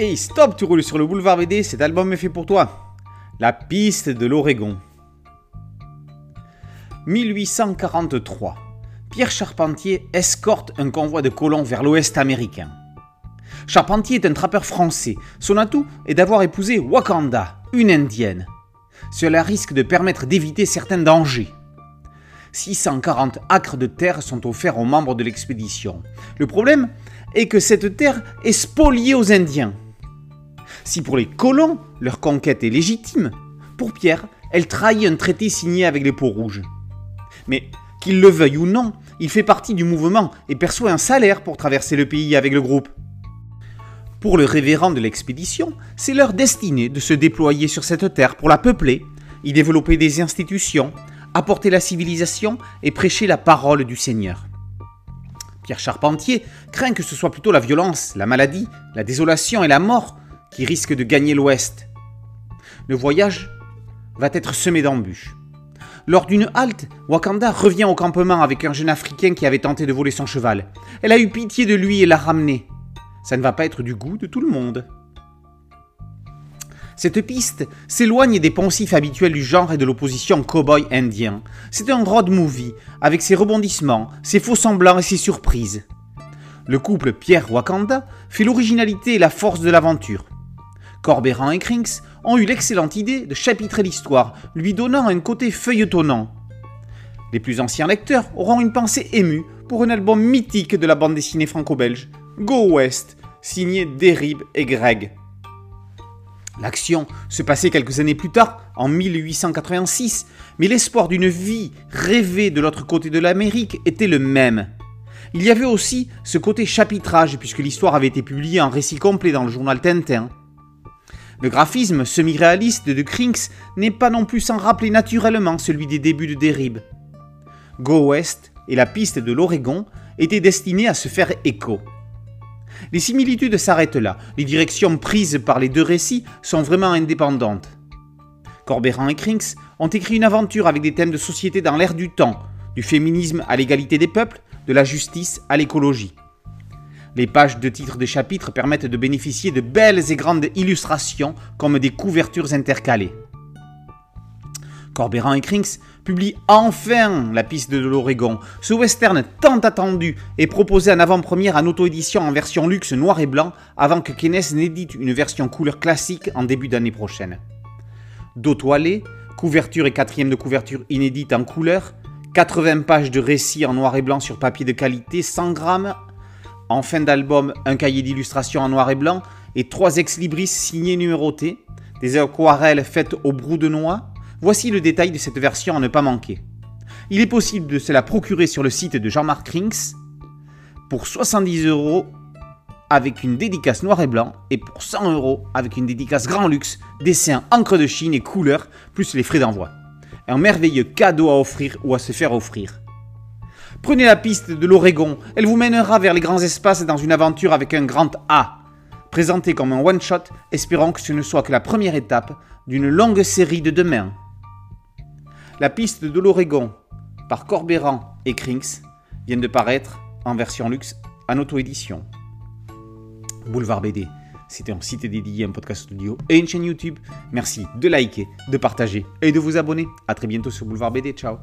Hey, stop, tu roules sur le boulevard BD, cet album est fait pour toi. La piste de l'Oregon. 1843. Pierre Charpentier escorte un convoi de colons vers l'ouest américain. Charpentier est un trappeur français. Son atout est d'avoir épousé Wakanda, une indienne. Cela risque de permettre d'éviter certains dangers. 640 acres de terre sont offerts aux membres de l'expédition. Le problème est que cette terre est spoliée aux Indiens. Si pour les colons, leur conquête est légitime, pour Pierre, elle trahit un traité signé avec les peaux rouges. Mais qu'il le veuille ou non, il fait partie du mouvement et perçoit un salaire pour traverser le pays avec le groupe. Pour le révérend de l'expédition, c'est leur destinée de se déployer sur cette terre pour la peupler, y développer des institutions, apporter la civilisation et prêcher la parole du Seigneur. Pierre Charpentier craint que ce soit plutôt la violence, la maladie, la désolation et la mort qui risquent de gagner l'Ouest. Le voyage va être semé d'embûches. Lors d'une halte, Wakanda revient au campement avec un jeune Africain qui avait tenté de voler son cheval. Elle a eu pitié de lui et l'a ramené. Ça ne va pas être du goût de tout le monde. Cette piste s'éloigne des poncifs habituels du genre et de l'opposition cow-boy indien. C'est un road movie, avec ses rebondissements, ses faux semblants et ses surprises. Le couple Pierre-Wakanda fait l'originalité et la force de l'aventure. Corbéran et Crinks ont eu l'excellente idée de chapitrer l'histoire, lui donnant un côté feuilletonnant. Les plus anciens lecteurs auront une pensée émue pour un album mythique de la bande dessinée franco-belge, Go West, signé Derib et Greg. L'action se passait quelques années plus tard, en 1886, mais l'espoir d'une vie rêvée de l'autre côté de l'Amérique était le même. Il y avait aussi ce côté chapitrage, puisque l'histoire avait été publiée en récit complet dans le journal Tintin. Le graphisme semi-réaliste de Crinks n'est pas non plus sans rappeler naturellement celui des débuts de Derib. Go West et la piste de l'Oregon étaient destinés à se faire écho. Les similitudes s'arrêtent là, les directions prises par les deux récits sont vraiment indépendantes. Corbéran et Crinks ont écrit une aventure avec des thèmes de société dans l'ère du temps, du féminisme à l'égalité des peuples, de la justice à l'écologie. Les pages de titres de chapitres permettent de bénéficier de belles et grandes illustrations comme des couvertures intercalées. Corbéran et Crinks publient enfin La piste de l'Oregon. Ce western tant attendu est proposé en avant-première en auto-édition en version luxe noir et blanc avant que Kenneth n'édite une version couleur classique en début d'année prochaine. Dos toilé, couverture et quatrième de couverture inédite en couleur, 80 pages de récits en noir et blanc sur papier de qualité, 100 grammes, en fin d'album un cahier d'illustration en noir et blanc et trois ex-libris signés numérotés, des aquarelles faites au brou de noix, Voici le détail de cette version à ne pas manquer. Il est possible de se la procurer sur le site de Jean-Marc Rinks pour 70 euros avec une dédicace noir et blanc et pour 100 euros avec une dédicace grand luxe, dessin, encre de Chine et couleur, plus les frais d'envoi. Un merveilleux cadeau à offrir ou à se faire offrir. Prenez la piste de l'Oregon, elle vous mènera vers les grands espaces dans une aventure avec un grand A. Présenté comme un one-shot, espérons que ce ne soit que la première étape d'une longue série de demain. La piste de l'Oregon par Corbéran et Crinks vient de paraître en version luxe en auto-édition. Boulevard BD, c'était un site dédié, un podcast audio et une chaîne YouTube. Merci de liker, de partager et de vous abonner. A très bientôt sur Boulevard BD. Ciao